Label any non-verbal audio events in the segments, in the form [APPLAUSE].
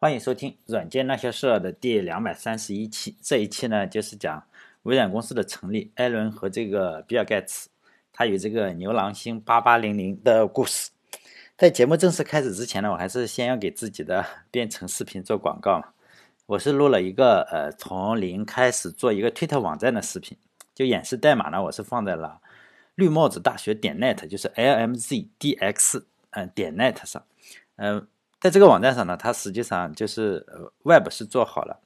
欢迎收听《软件那些事儿》的第两百三十一期。这一期呢，就是讲微软公司的成立，艾伦和这个比尔盖茨，他与这个牛郎星八八零零的故事。在节目正式开始之前呢，我还是先要给自己的 [LAUGHS] 编程视频做广告嘛。我是录了一个呃，从零开始做一个推特网站的视频，就演示代码呢，我是放在了绿帽子大学点 net，就是 lmzdx 嗯点 net 上，嗯。在这个网站上呢，它实际上就是，Web 是做好了，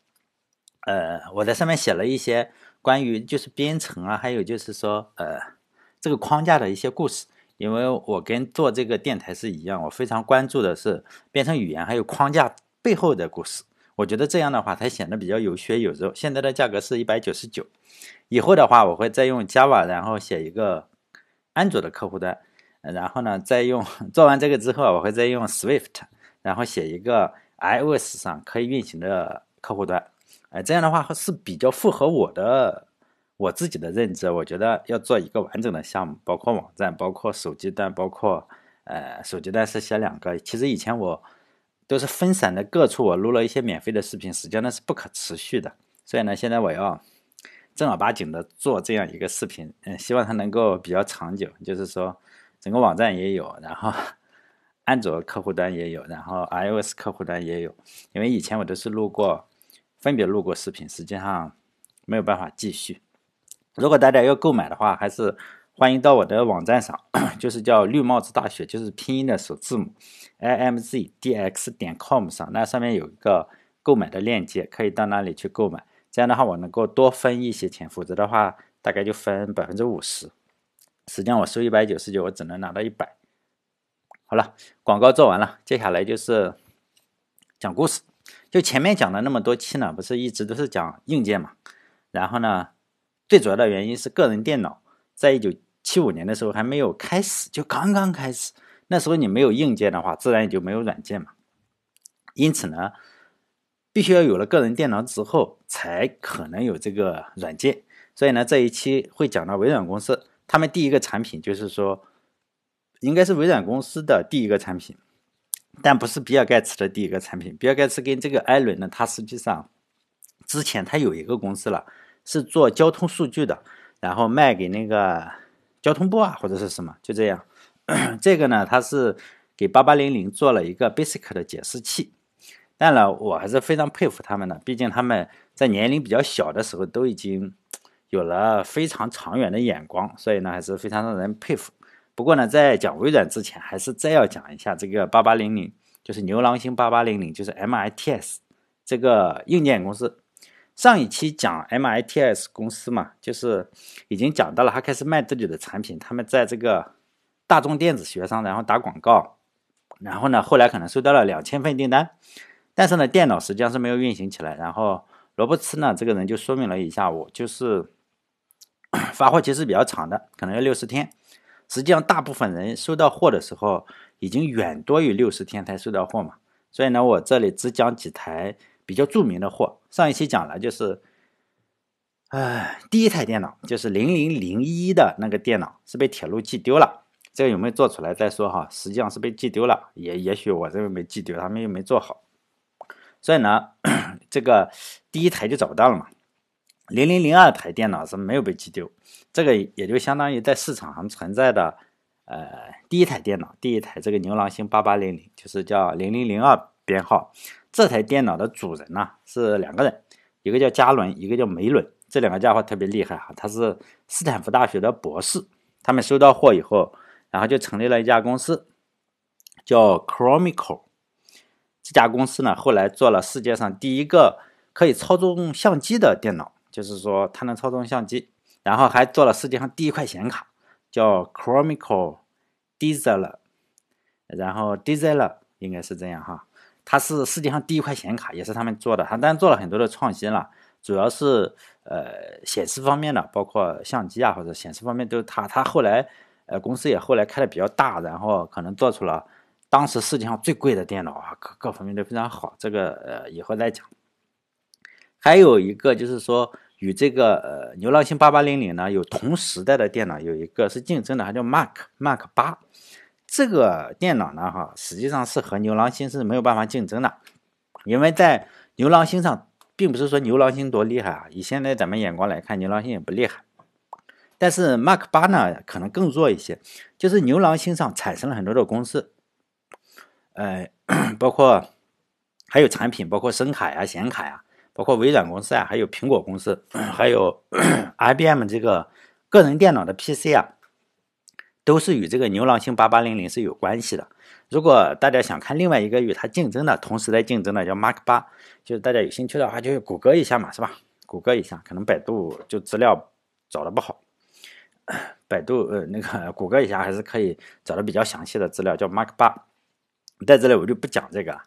呃，我在上面写了一些关于就是编程啊，还有就是说呃这个框架的一些故事。因为我跟做这个电台是一样，我非常关注的是编程语言还有框架背后的故事。我觉得这样的话才显得比较有血有肉。现在的价格是一百九十九，以后的话我会再用 Java 然后写一个安卓的客户端，然后呢再用做完这个之后，我会再用 Swift。然后写一个 iOS 上可以运行的客户端，哎，这样的话是比较符合我的我自己的认知。我觉得要做一个完整的项目，包括网站，包括手机端，包括呃手机端是写两个。其实以前我都是分散的各处，我录了一些免费的视频，实际上那是不可持续的。所以呢，现在我要正儿八经的做这样一个视频，嗯，希望它能够比较长久，就是说整个网站也有，然后。安卓客户端也有，然后 iOS 客户端也有。因为以前我都是录过，分别录过视频，实际上没有办法继续。如果大家要购买的话，还是欢迎到我的网站上，[COUGHS] 就是叫绿帽子大学，就是拼音的首字母 i m z d x 点 com 上，那上面有一个购买的链接，可以到那里去购买。这样的话，我能够多分一些钱，否则的话，大概就分百分之五十。实际上我收一百九十九，我只能拿到一百。好了，广告做完了，接下来就是讲故事。就前面讲了那么多期呢，不是一直都是讲硬件嘛？然后呢，最主要的原因是个人电脑在一九七五年的时候还没有开始，就刚刚开始。那时候你没有硬件的话，自然也就没有软件嘛。因此呢，必须要有了个人电脑之后，才可能有这个软件。所以呢，这一期会讲到微软公司，他们第一个产品就是说。应该是微软公司的第一个产品，但不是比尔盖茨的第一个产品。比尔盖茨跟这个艾伦呢，他实际上之前他有一个公司了，是做交通数据的，然后卖给那个交通部啊或者是什么，就这样。这个呢，他是给八八零零做了一个 Basic 的解释器。当然，我还是非常佩服他们的，毕竟他们在年龄比较小的时候都已经有了非常长远的眼光，所以呢，还是非常让人佩服。不过呢，在讲微软之前，还是再要讲一下这个八八零零，就是牛郎星八八零零，就是 MITS 这个硬件公司。上一期讲 MITS 公司嘛，就是已经讲到了，他开始卖自己的产品，他们在这个大众电子学上，然后打广告，然后呢，后来可能收到了两千份订单，但是呢，电脑实际上是没有运行起来。然后罗伯茨呢，这个人就说明了一下，我就是 [COUGHS] 发货期是比较长的，可能要六十天。实际上，大部分人收到货的时候，已经远多于六十天才收到货嘛。所以呢，我这里只讲几台比较著名的货。上一期讲了，就是，唉，第一台电脑就是零零零一的那个电脑是被铁路寄丢了。这个有没有做出来再说哈？实际上是被寄丢了，也也许我认为没寄丢，他们又没做好。所以呢，[COUGHS] 这个第一台就找不到了嘛。零零零二台电脑是没有被寄丢，这个也就相当于在市场上存在的，呃，第一台电脑，第一台这个牛郎星八八零零，就是叫零零零二编号。这台电脑的主人呢是两个人，一个叫加伦，一个叫梅伦，这两个家伙特别厉害哈，他是斯坦福大学的博士。他们收到货以后，然后就成立了一家公司，叫 Chromical。这家公司呢后来做了世界上第一个可以操纵相机的电脑。就是说，它能操纵相机，然后还做了世界上第一块显卡，叫 Chromical Dizer，然后 Dizer 应该是这样哈，它是世界上第一块显卡，也是他们做的。它当然做了很多的创新了，主要是呃显示方面的，包括相机啊或者显示方面都是他。他后来呃公司也后来开的比较大，然后可能做出了当时世界上最贵的电脑啊，各各方面都非常好。这个呃以后再讲。还有一个就是说，与这个呃牛郎星八八零零呢有同时代的电脑，有一个是竞争的，还叫 Mac Mac 八。这个电脑呢，哈，实际上是和牛郎星是没有办法竞争的。因为在牛郎星上，并不是说牛郎星多厉害啊，以现在咱们眼光来看，牛郎星也不厉害。但是 Mark 八呢，可能更弱一些，就是牛郎星上产生了很多的公司，呃，[COUGHS] 包括还有产品，包括声卡呀、显卡呀，包括微软公司啊，还有苹果公司，还有 [COUGHS] IBM 这个个人电脑的 PC 啊。都是与这个牛郎星八八零零是有关系的。如果大家想看另外一个与它竞争的，同时在竞争的叫 Mark 八，就是大家有兴趣的话，就谷歌一下嘛，是吧？谷歌一下，可能百度就资料找的不好，百度呃那个谷歌一下还是可以找到比较详细的资料，叫 Mark 八。在这里我就不讲这个了。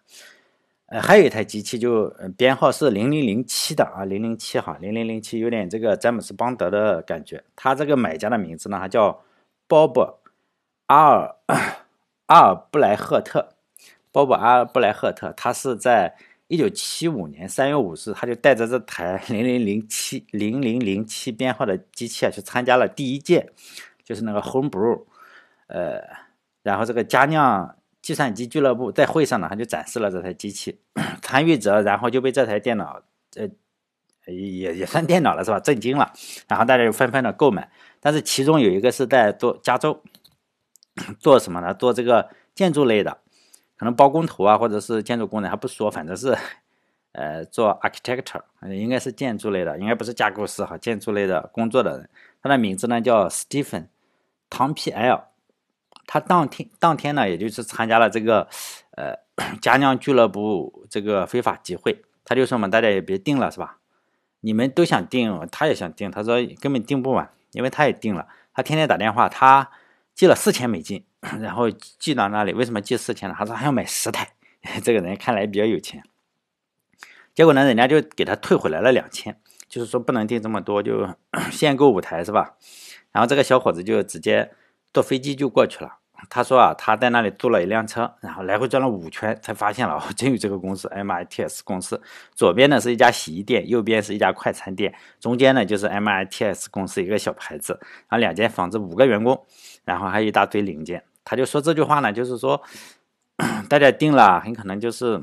还有一台机器就编号是零零零七的啊，零零七哈，零零零七有点这个詹姆斯邦德的感觉。它这个买家的名字呢，还叫。鲍勃·阿尔阿尔布莱赫特，鲍勃·阿尔布莱赫特，他是在一九七五年三月五日，他就带着这台 [LAUGHS] 零零零七零零零七编号的机器啊，去参加了第一届，就是那个 Homebrew，呃，然后这个佳酿计算机俱乐部在会上呢，他就展示了这台机器，参与者然后就被这台电脑，呃。也也算电脑了是吧？震惊了，然后大家就纷纷的购买。但是其中有一个是在做加州，做什么呢？做这个建筑类的，可能包工头啊，或者是建筑工人，还不说，反正是呃做 architecture，应该是建筑类的，应该不是架构师哈，建筑类的工作的人。他的名字呢叫 Stephen 唐皮 L。他当天当天呢，也就是参加了这个呃佳酿俱乐部这个非法集会，他就说嘛，大家也别定了是吧？你们都想订，他也想订。他说根本订不完，因为他也订了。他天天打电话，他寄了四千美金，然后寄到那里。为什么寄四千呢？他说还要买十台。[LAUGHS] 这个人看来比较有钱。结果呢，人家就给他退回来了两千，就是说不能订这么多，就 [COUGHS] 限购五台，是吧？然后这个小伙子就直接坐飞机就过去了。他说啊，他在那里租了一辆车，然后来回转了五圈，才发现了哦，真有这个公司 MITS 公司。左边呢是一家洗衣店，右边是一家快餐店，中间呢就是 MITS 公司一个小牌子。然后两间房子，五个员工，然后还有一大堆零件。他就说这句话呢，就是说大家定了，很可能就是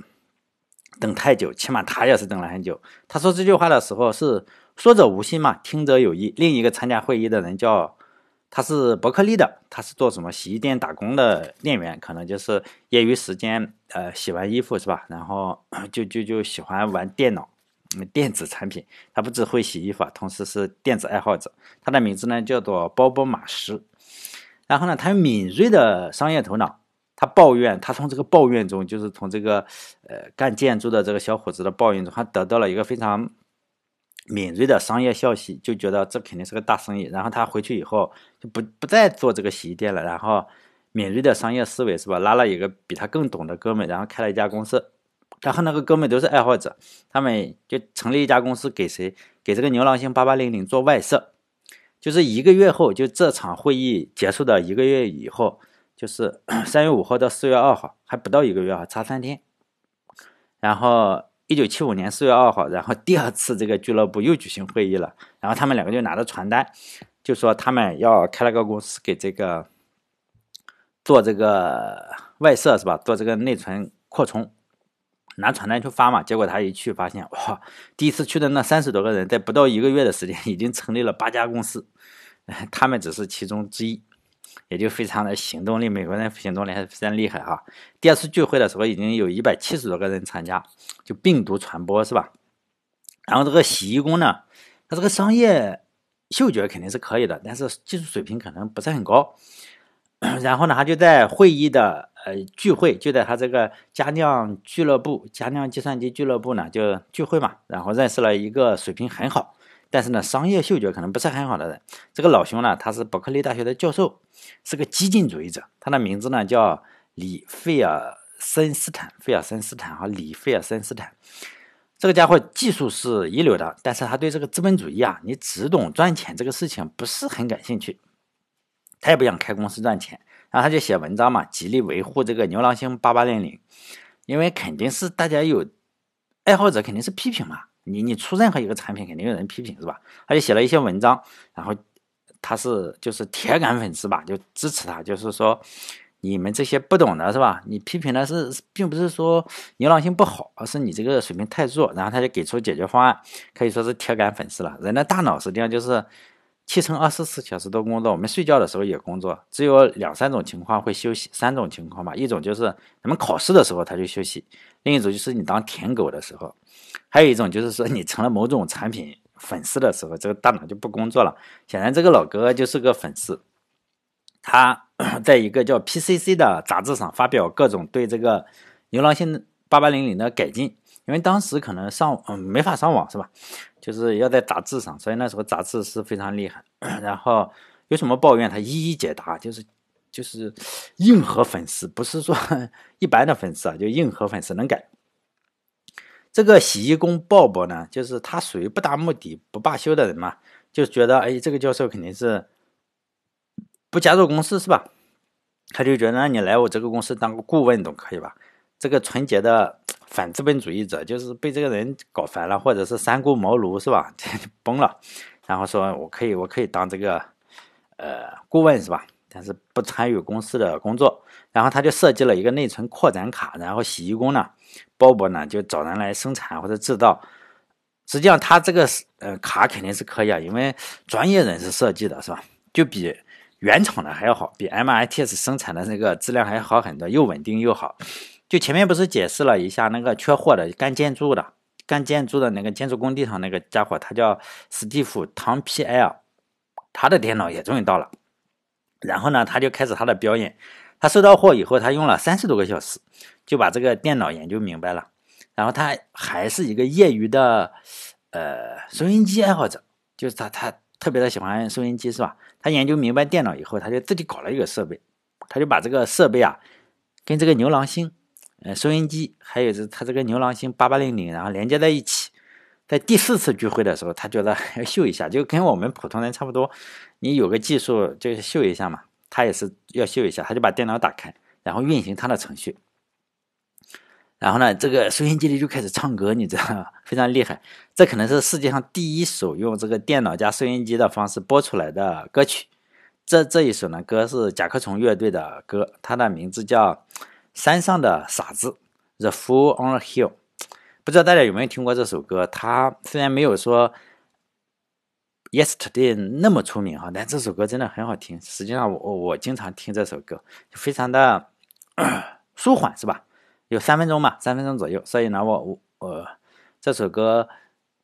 等太久，起码他也是等了很久。他说这句话的时候是说者无心嘛，听者有意。另一个参加会议的人叫。他是伯克利的，他是做什么洗衣店打工的店员，可能就是业余时间，呃，洗完衣服是吧？然后 [CLEARS THROAT] 就就就喜欢玩电脑，电子产品。他不只会洗衣服，同时是电子爱好者。他的名字呢叫做鲍勃马斯。然后呢，他有敏锐的商业头脑。他抱怨，他从这个抱怨中，就是从这个呃干建筑的这个小伙子的抱怨中，他得到了一个非常。敏锐的商业消息，就觉得这肯定是个大生意。然后他回去以后就不不再做这个洗衣店了。然后敏锐的商业思维是吧？拉了一个比他更懂的哥们，然后开了一家公司。他和那个哥们都是爱好者，他们就成立一家公司，给谁？给这个牛郎星八八零零做外设。就是一个月后，就这场会议结束的一个月以后，就是 [COUGHS] 三月五号到四月二号，还不到一个月啊，差三天。然后。一九七五年四月二号，然后第二次这个俱乐部又举行会议了，然后他们两个就拿着传单，就说他们要开了个公司给这个做这个外设是吧？做这个内存扩充，拿传单去发嘛。结果他一去发现，哇，第一次去的那三十多个人，在不到一个月的时间，已经成立了八家公司，[LAUGHS] 他们只是其中之一。也就非常的行动力，美国人行动力还是非常厉害哈。第二次聚会的时候，已经有一百七十多个人参加，就病毒传播是吧？然后这个洗衣工呢，他这个商业嗅觉肯定是可以的，但是技术水平可能不是很高。然后呢，他就在会议的呃聚会，就在他这个佳酿俱乐部、佳酿计算机俱乐部呢就聚会嘛，然后认识了一个水平很好。但是呢，商业嗅觉可能不是很好的人。这个老兄呢，他是伯克利大学的教授，是个激进主义者。他的名字呢叫李费尔森斯坦，费尔森斯坦和李费尔森斯坦。这个家伙技术是一流的，但是他对这个资本主义啊，你只懂赚钱这个事情不是很感兴趣。他也不想开公司赚钱，然后他就写文章嘛，极力维护这个牛郎星八八零零，因为肯定是大家有爱好者，肯定是批评嘛。你你出任何一个产品，肯定有人批评是吧？他就写了一些文章，然后他是就是铁杆粉丝吧，就支持他，就是说你们这些不懂的是吧？你批评的是，并不是说牛郎星不好，而是你这个水平太弱。然后他就给出解决方案，可以说是铁杆粉丝了。人的大脑实际上就是七乘二十四小时都工作，我们睡觉的时候也工作，只有两三种情况会休息，三种情况吧。一种就是咱们考试的时候他就休息，另一种就是你当舔狗的时候，还有一种就是说你成了某种产品粉丝的时候，这个大脑就不工作了。显然这个老哥就是个粉丝。他 [CLEARS THROAT] 在一个叫 PCC 的杂志上发表各种对这个牛郎星八八零零的改进，因为当时可能上嗯没法上网是吧？就是要在杂志上，所以那时候杂志是非常厉害。[CLEARS THROAT] 然后有什么抱怨，他一一解答，就是就是硬核粉丝，不是说 [LAUGHS] 一般的粉丝啊，就硬核粉丝能改。这个洗衣工鲍勃呢，就是他属于不达目的不罢休的人嘛，就觉得哎，这个教授肯定是。不加入公司是吧？他就觉得，那你来我这个公司当个顾问总可以吧？这个纯洁的反资本主义者，就是被这个人搞烦了，或者是三顾茅庐是吧这？[LAUGHS] 崩了，然后说我可以，我可以当这个呃顾问是吧？但是不参与公司的工作。然后他就设计了一个内存扩展卡，然后洗衣工呢，鲍勃呢就找人来生产或者制造。实际上他这个呃卡肯定是可以啊，因为专业人士设计的是吧？就比。原厂的还要好，比 MITS 生产的那个质量还要好很多，又稳定又好。就前面不是解释了一下那个缺货的干建筑的干建筑的那个建筑工地上那个家伙，他叫史蒂夫唐皮埃尔，他的电脑也终于到了。然后呢，他就开始他的表演。他收到货以后，他用了三十多个小时就把这个电脑研究明白了。然后他还是一个业余的呃收音机爱好者，就是他他。特别的喜欢收音机是吧？他研究明白电脑以后，他就自己搞了一个设备，他就把这个设备啊，跟这个牛郎星，呃，收音机，还有是他这个牛郎星八八零零，然后连接在一起。在第四次聚会的时候，他觉得要 [LAUGHS] 秀一下，就跟我们普通人差不多，你有个技术就是秀一下嘛，他也是要秀一下，他就把电脑打开，然后运行他的程序。然后呢，这个收音机里就开始唱歌，你知道吗？[LAUGHS] 非常厉害。这可能是世界上第一首用这个电脑加收音机的方式播出来的歌曲。这这一首呢，歌是甲壳虫乐队的歌，它的名字叫《山上的傻子》（The Fool on the Hill）。不知道大家有没有听过这首歌？它虽然没有说《Yesterday》那么出名哈，但这首歌真的很好听。实际上，我我经常听这首歌，非常的 [CLEARS THROAT] 舒缓，是吧？有三分钟嘛，三分钟左右，所以呢，我我我这首歌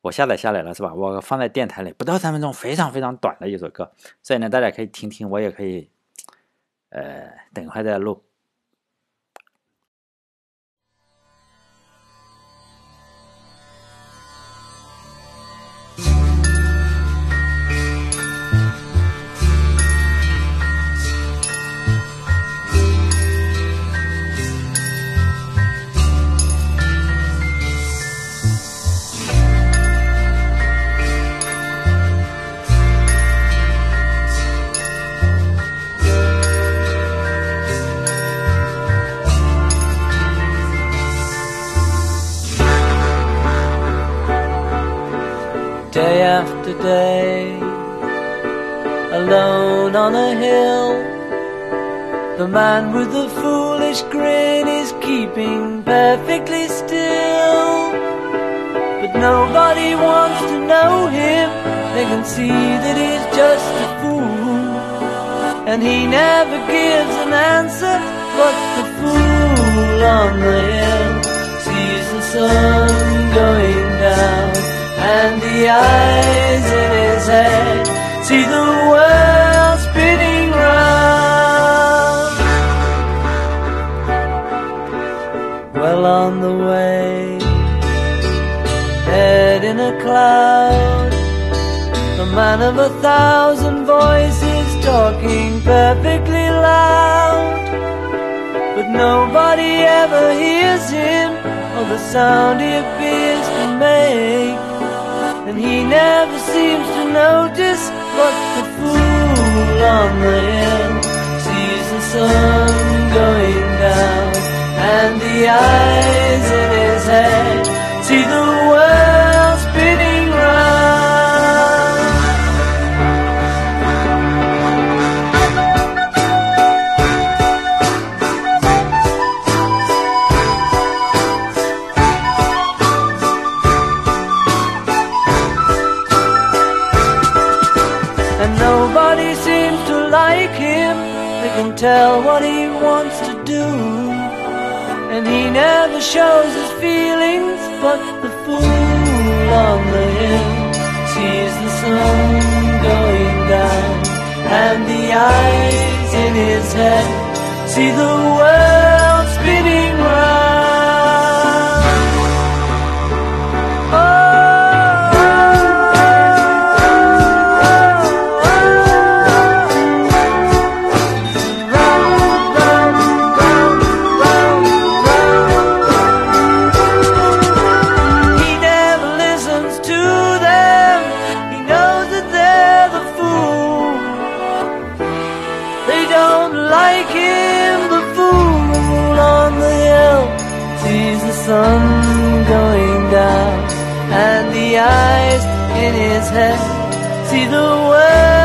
我下载下来了，是吧？我放在电台里，不到三分钟，非常非常短的一首歌，所以呢，大家可以听听，我也可以，呃，等一会再录。Day, alone on a hill. The man with the foolish grin is keeping perfectly still. But nobody wants to know him, they can see that he's just a fool. And he never gives an answer, but the fool on the hill sees the sun going down and the eyes in his head see the world spinning round. Well on the way, head in a cloud, the man of a thousand voices talking perfectly loud. But nobody ever hears him or the sound he appears to make. And he never seems to notice But the fool on the hill Sees the sun going down And the eyes in his head See the world tell what he wants to do. And he never shows his feelings, but the fool on the hill sees the sun going down. And the eyes in his head see the world see the world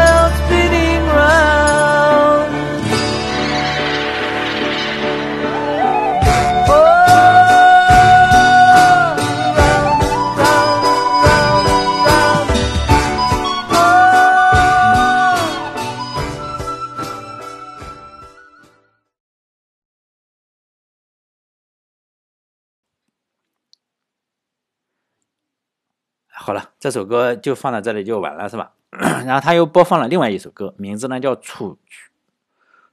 了，这首歌就放到这里就完了，是吧？[CLEARS THROAT] 然后他又播放了另外一首歌，名字呢叫《雏菊》。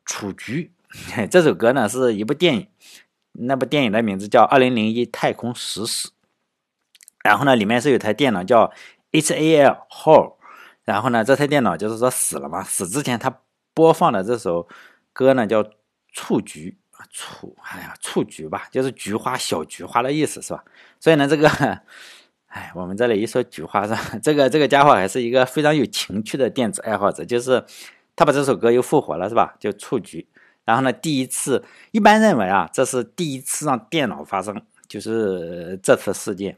雏菊 [LAUGHS] 这首歌呢是一部电影，那部电影的名字叫《二零零一太空食史》。然后呢，里面是有台电脑叫 HAL Hall，然后呢，这台电脑就是说死了嘛，死之前他播放的这首歌呢叫《雏菊》，雏，哎呀，雏菊吧，就是菊花、小菊花的意思，是吧？所以呢，这个。哎，我们这里一说菊花是吧？[LAUGHS] 这个这个家伙还是一个非常有情趣的电子爱好者，就是他把这首歌又复活了，是吧？就雏菊。然后呢，第一次一般认为啊，这是第一次让电脑发生，就是这次事件，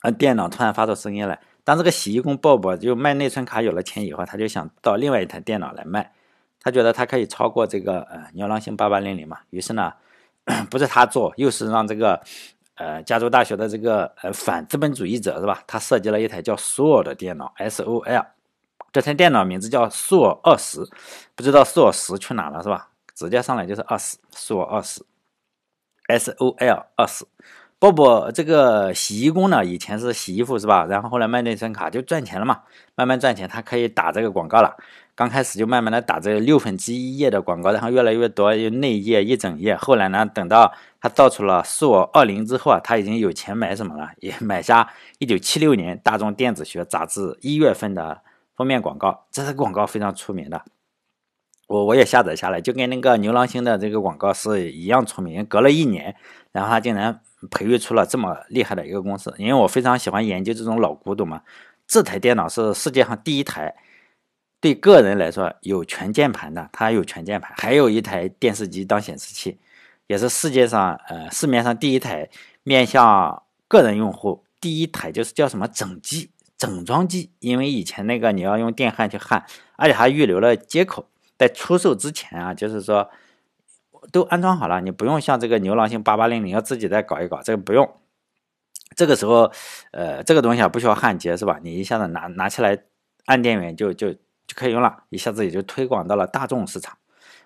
啊，电脑突然发出声音来。当这个洗衣工鲍勃就卖内存卡有了钱以后，他就想到另外一台电脑来卖，他觉得他可以超过这个呃牛郎星八八零零嘛。于是呢，[COUGHS] 不是他做，又是让这个。呃，加州大学的这个呃反资本主义者是吧？他设计了一台叫 Sol 的电脑，S-O-L，这台电脑名字叫 Sol 二十，不知道 Sol 十去哪了是吧？直接上来就是二十，Sol 二十，S-O-L 二十。鲍勃这个洗衣工呢，以前是洗衣服是吧？然后后来卖内存卡就赚钱了嘛，慢慢赚钱，他可以打这个广告了。刚开始就慢慢的打这六分之一页的广告，然后越来越多，有内页一整页。后来呢，等到他造出了硕二零之后啊，他已经有钱买什么了？[LAUGHS] 也买下一九七六年《大众电子学》杂志一月份的封面广告，这是广告非常出名的。我我也下载下来，就跟那个牛郎星的这个广告是一样出名。隔了一年，然后他竟然培育出了这么厉害的一个公司。因为我非常喜欢研究这种老古董嘛，这台电脑是世界上第一台。对个人来说有全键盘的，它有全键盘，还有一台电视机当显示器，也是世界上呃市面上第一台面向个人用户第一台就是叫什么整机整装机，因为以前那个你要用电焊去焊，而且还预留了接口，在出售之前啊，就是说都安装好了，你不用像这个牛郎星八八零零要自己再搞一搞，这个不用。这个时候，呃，这个东西啊不需要焊接是吧？你一下子拿拿起来按电源就就。就可以用了，一下子也就推广到了大众市场。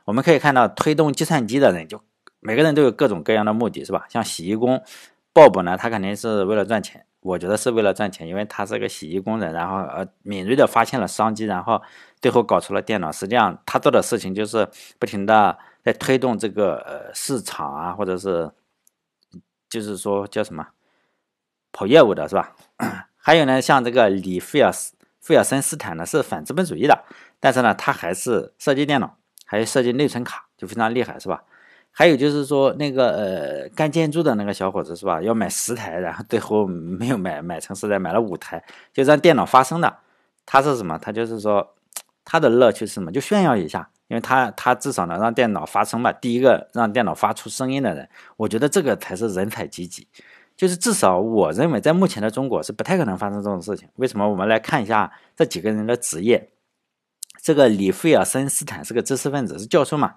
我们可以看到，推动计算机的人就每个人都有各种各样的目的，是吧？像洗衣工鲍勃呢，他肯定是为了赚钱，我觉得是为了赚钱，因为他是个洗衣工人，然后呃敏锐的发现了商机，然后最后搞出了电脑。实际上他做的事情就是不停的在推动这个呃市场啊，或者是就是说叫什么跑业务的是吧？[COUGHS] 还有呢，像这个李菲尔斯。费尔森斯坦呢是反资本主义的，但是呢，他还是设计电脑，还有设计内存卡，就非常厉害，是吧？还有就是说那个呃干建筑的那个小伙子是吧？要买十台，然后最后没有买买成十台，买了五台，就让电脑发声的。他是什么？他就是说他的乐趣是什么？就炫耀一下，因为他他至少能让电脑发声嘛。第一个让电脑发出声音的人，我觉得这个才是人才济济。就是至少我认为，在目前的中国是不太可能发生这种事情。为什么？我们来看一下这几个人的职业。这个里费尔森斯坦是个知识分子，是教授嘛，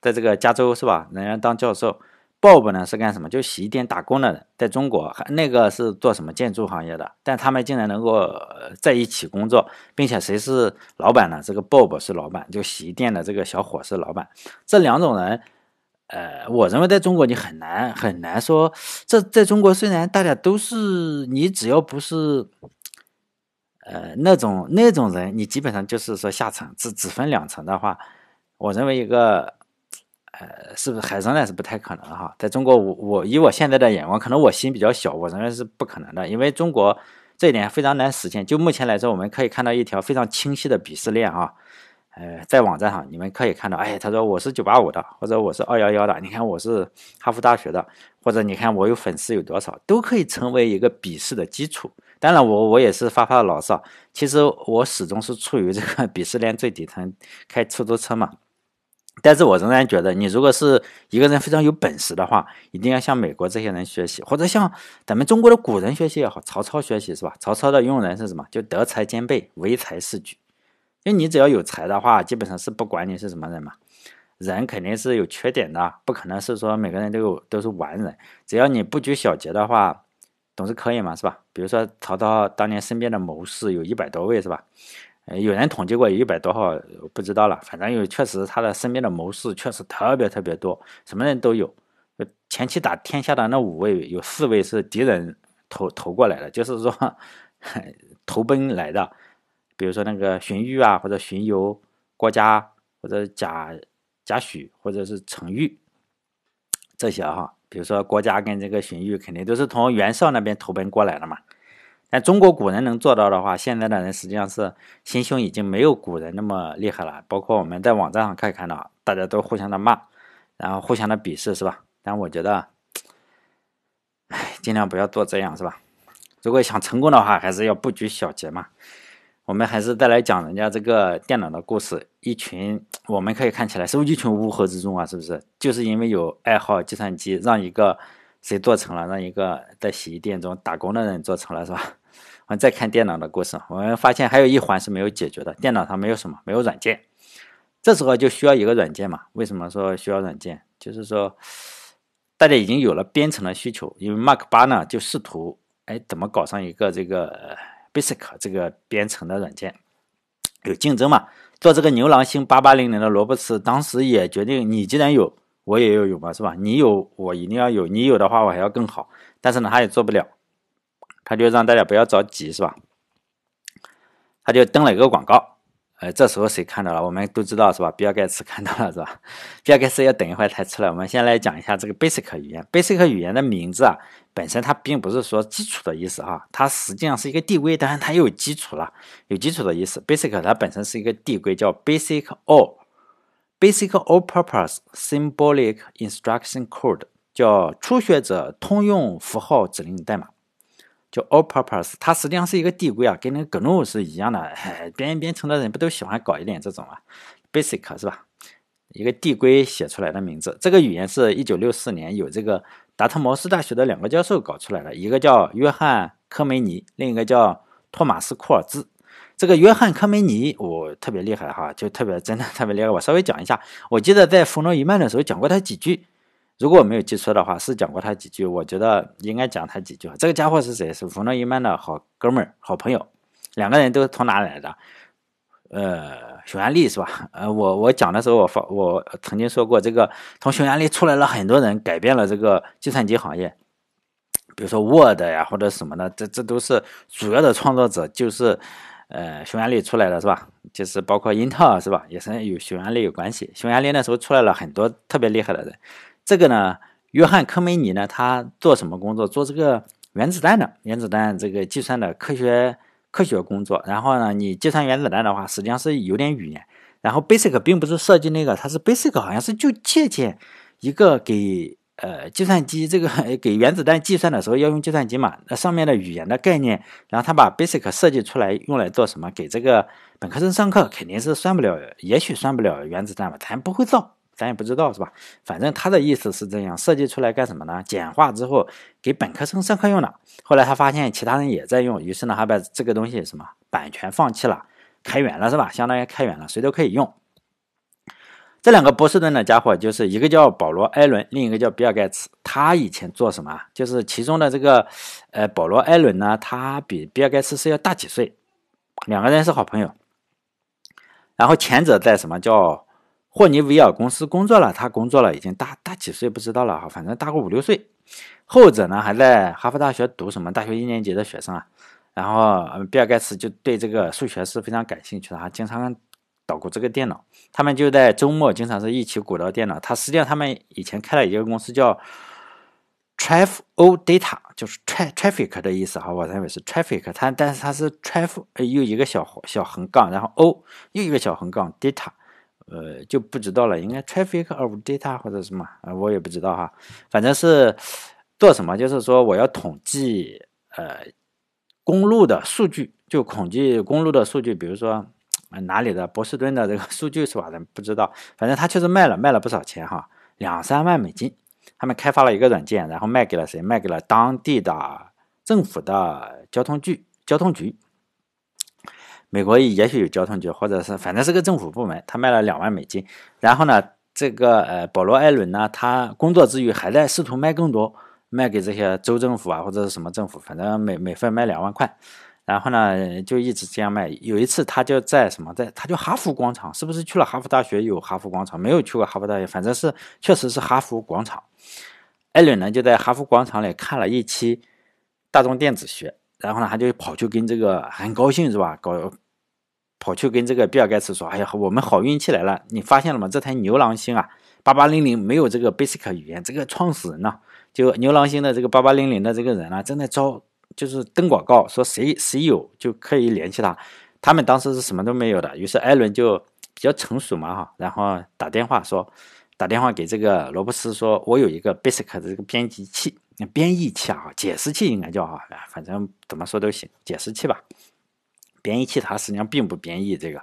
在这个加州是吧？人家当教授。Bob 呢是干什么？就洗衣店打工的人，在中国那个是做什么建筑行业的，但他们竟然能够在一起工作，并且谁是老板呢？这个 Bob 是老板，就洗衣店的这个小伙是老板。这两种人，呃，我认为在中国你很难很难说，这在中国虽然大家都是你只要不是，呃，那种那种人，你基本上就是说下层只只分两层的话，我认为一个。呃，是不是还仍然是不太可能哈？在中国，我我以我现在的眼光，可能我心比较小，我认为是不可能的，因为中国这一点非常难实现。就目前来说，我们可以看到一条非常清晰的鄙视链啊。呃，在网站上你们可以看到，哎，他说我是九八五的，或者我是二幺幺的，你看我是哈佛大学的，或者你看我有粉丝有多少，都可以成为一个鄙视的基础。当然，我我也是发发牢骚，其实我始终是处于这个 [LAUGHS] 鄙视链最底层，开出租车嘛。但是我仍然觉得，你如果是一个人非常有本事的话，一定要向美国这些人学习，或者向咱们中国的古人学习也好，曹操学习是吧？曹操的用人是什么？就德才兼备，唯才是举。因为你只要有才的话，基本上是不管你是什么人嘛。人肯定是有缺点的，不可能是说每个人都有都是完人。只要你不拘小节的话，总是可以嘛，是吧？比如说曹操当年身边的谋士有一百多位，是吧？有人统计过有一百多号，不知道了。反正有，确实他的身边的谋士确实特别特别多，什么人都有。前期打天下的那五位，有四位是敌人投投过来的，就是说 [LAUGHS] 投奔来的。比如说那个荀彧啊，或者荀攸、郭嘉，或者贾贾诩，或者是程昱这些哈。比如说郭嘉跟这个荀彧，肯定都是从袁绍那边投奔过来的嘛。但中国古人能做到的话，现在的人实际上是心胸已经没有古人那么厉害了。包括我们在网站上可以看到，大家都互相的骂，然后互相的鄙视，是吧？但我觉得，唉，尽量不要做这样，是吧？如果想成功的话，还是要不拘小节嘛。我们还是再来讲人家这个电脑的故事。一群我们可以看起来是一群乌合之众啊？是不是？就是因为有爱好计算机，让一个谁做成了，让一个在洗衣店中打工的人做成了，是吧？我们再看电脑的故事，我们发现还有一环是没有解决的，电脑上没有什么，没有软件。这时候就需要一个软件嘛？为什么说需要软件？就是说，大家已经有了编程的需求，因为 Mark 八呢就试图，哎，怎么搞上一个这个 Basic 这个编程的软件？有竞争嘛？做这个牛郎星八八零零的罗伯茨当时也决定，你既然有，我也要有嘛，是吧？你有，我一定要有，你有的话我还要更好。但是呢，他也做不了。他就让大家不要着急，是吧？他就登了一个广告，呃，这时候谁看到了？我们都知道，是吧？比尔盖茨看到了，是吧？比尔盖茨要等一会儿才出来。我们先来讲一下这个 Basic 语言。Basic 语言的名字啊，本身它并不是说基础的意思哈，它实际上是一个递归，当然它又有基础了，有基础的意思。Basic 它本身是一个递归，叫 Basic All，Basic All-Purpose Symbolic Instruction Code，叫初学者通用符号指令代码。叫 all-purpose，它实际上是一个递归啊，跟那个 GNU 是一样的。编编程的人不都喜欢搞一点这种啊？Basic 是吧？一个递归写出来的名字。这个语言是一九六四年有这个达特茅斯大学的两个教授搞出来的，一个叫约翰科梅尼，另一个叫托马斯库尔兹。这个约翰科梅尼我特别厉害哈，就特别真的特别厉害。我稍微讲一下，我记得在弗诺伊曼的时候讲过他几句。如果我没有记错的话，是讲过他几句，我觉得应该讲他几句。这个家伙是谁？是冯诺依曼的好哥们儿、好朋友，两个人都是从哪来的？呃，匈牙利是吧？呃，我我讲的时候，我发我曾经说过，这个从匈牙利出来了很多人，改变了这个计算机行业，比如说 Word 呀或者什么的，这这都是主要的创作者，就是呃匈牙利出来的是吧？就是包括英特尔是吧？也是有匈牙利有关系。匈牙利那时候出来了很多特别厉害的人。这个呢，约翰科梅尼呢，他做什么工作？做这个原子弹的，原子弹这个计算的科学科学工作。然后呢，你计算原子弹的话，实际上是有点语言。然后 Basic 并不是设计那个，它是 Basic 好像是就借鉴一个给呃计算机这个 [LAUGHS] 给原子弹计算的时候要用计算机嘛，那上面的语言的概念，然后他把 Basic 设计出来用来做什么？给这个本科生上课肯定是算不了，也许算不了原子弹吧，咱不会造。咱也不知道是吧？反正他的意思是这样，设计出来干什么呢？简化之后给本科生上课用的。后来他发现其他人也在用，于是呢，他把这个东西什么版权放弃了，开源了是吧？相当于开源了，谁都可以用。这两个波士顿的家伙，就是一个叫保罗·艾伦，另一个叫比尔·盖茨。他以前做什么？就是其中的这个，呃，保罗·艾伦呢，他比比尔·盖茨是要大几岁，两个人是好朋友。然后前者在什么叫霍尼韦尔公司工作了，他工作了已经大大几岁不知道了哈，反正大个五六岁。后者呢还在哈佛大学读什么大学一年级的学生啊。然后比尔·盖茨就对这个数学是非常感兴趣的，他经常。捣鼓这个电脑，他们就在周末经常是一起鼓捣电脑。他实际上他们以前开了一个公司叫 Traffic Data，就是 traffic 的意思哈，我认为是 traffic。它但是它是 traffic 又一个小小横杠，然后 O 又一个小横杠 data，呃就不知道了，应该 traffic of data 或者什么啊，我也不知道哈。反正是做什么，就是说我要统计呃公路的数据，就统计公路的数据，比如说。哪里的波士顿的这个数据是吧？咱不知道，反正他确实卖了，卖了不少钱哈，两三万美金。他们开发了一个软件，然后卖给了谁？卖给了当地的政府的交通局。交通局，美国也许有交通局，或者是反正是个政府部门。他卖了两万美金。然后呢，这个呃，保罗·艾伦呢，他工作之余还在试图卖更多，卖给这些州政府啊，或者是什么政府，反正每每份卖两万块。然后呢，就一直这样卖。有一次，他就在什么，在他就哈佛广场，是不是去了哈佛大学？有哈佛广场，没有去过哈佛大学，反正是确实是哈佛广场。艾伦呢，就在哈佛广场里看了一期大众电子学，然后呢，他就跑去跟这个很高兴是吧？搞跑去跟这个比尔盖茨说：“哎呀，我们好运气来了！你发现了吗？这台牛郎星啊，八八零零没有这个 Basic 语言，这个创始人呢，就牛郎星的这个八八零零的这个人呢，正在招。”就是登广告说谁谁有就可以联系他，他们当时是什么都没有的，于是艾伦就比较成熟嘛哈，然后打电话说，打电话给这个罗伯斯说，我有一个 Basic 的这个编辑器、编译器啊，解释器应该叫哈，反正怎么说都行，解释器吧，编译器它实际上并不编译这个，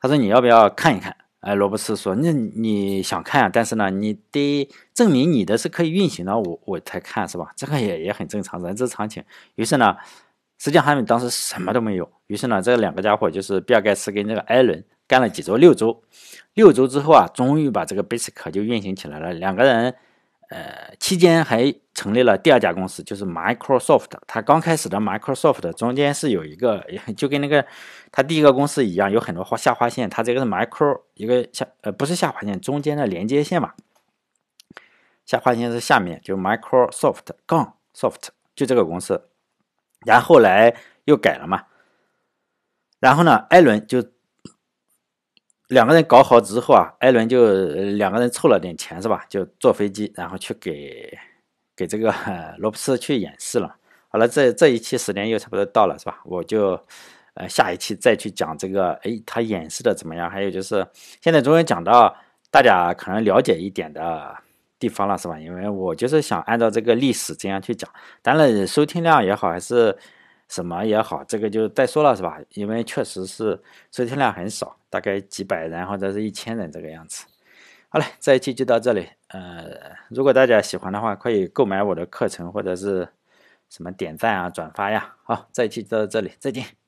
他说你要不要看一看？哎，罗伯斯说：“那你想看啊？但是呢，你得证明你的是可以运行的，我我才看，是吧？这个也也很正常，人之常情。于是呢，实际上他们当时什么都没有。于是呢，这两个家伙就是比尔盖茨跟这个艾伦干了几周，六周，六周之后啊，终于把这个 Basic 就运行起来了。两个人。”呃，期间还成立了第二家公司，就是 Microsoft。他刚开始的 Microsoft 中间是有一个，[LAUGHS] 就跟那个他第一个公司一样，有很多划下划线。他这个是 Micro 一个下，呃，不是下划线，中间的连接线嘛。下划线是下面，就 Microsoft 杠 Soft，就这个公司。然后来又改了嘛。然后呢，艾伦就。两个人搞好之后啊，艾伦就两个人凑了点钱是吧？就坐飞机，然后去给给这个 [LAUGHS] 罗布斯去演示了。好了，这这一期时间又差不多到了是吧？我就呃下一期再去讲这个，哎，他演示的怎么样？还有就是现在终于讲到大家可能了解一点的地方了是吧？因为我就是想按照这个历史这样去讲，当然收听量也好还是。什么也好，这个就再说了是吧？因为确实是收听量很少，大概几百人或者是一千人这个样子。好了，这一期就到这里。呃，如果大家喜欢的话，可以购买我的课程或者是什么点赞啊、转发呀。好，这一期就到这里，再见。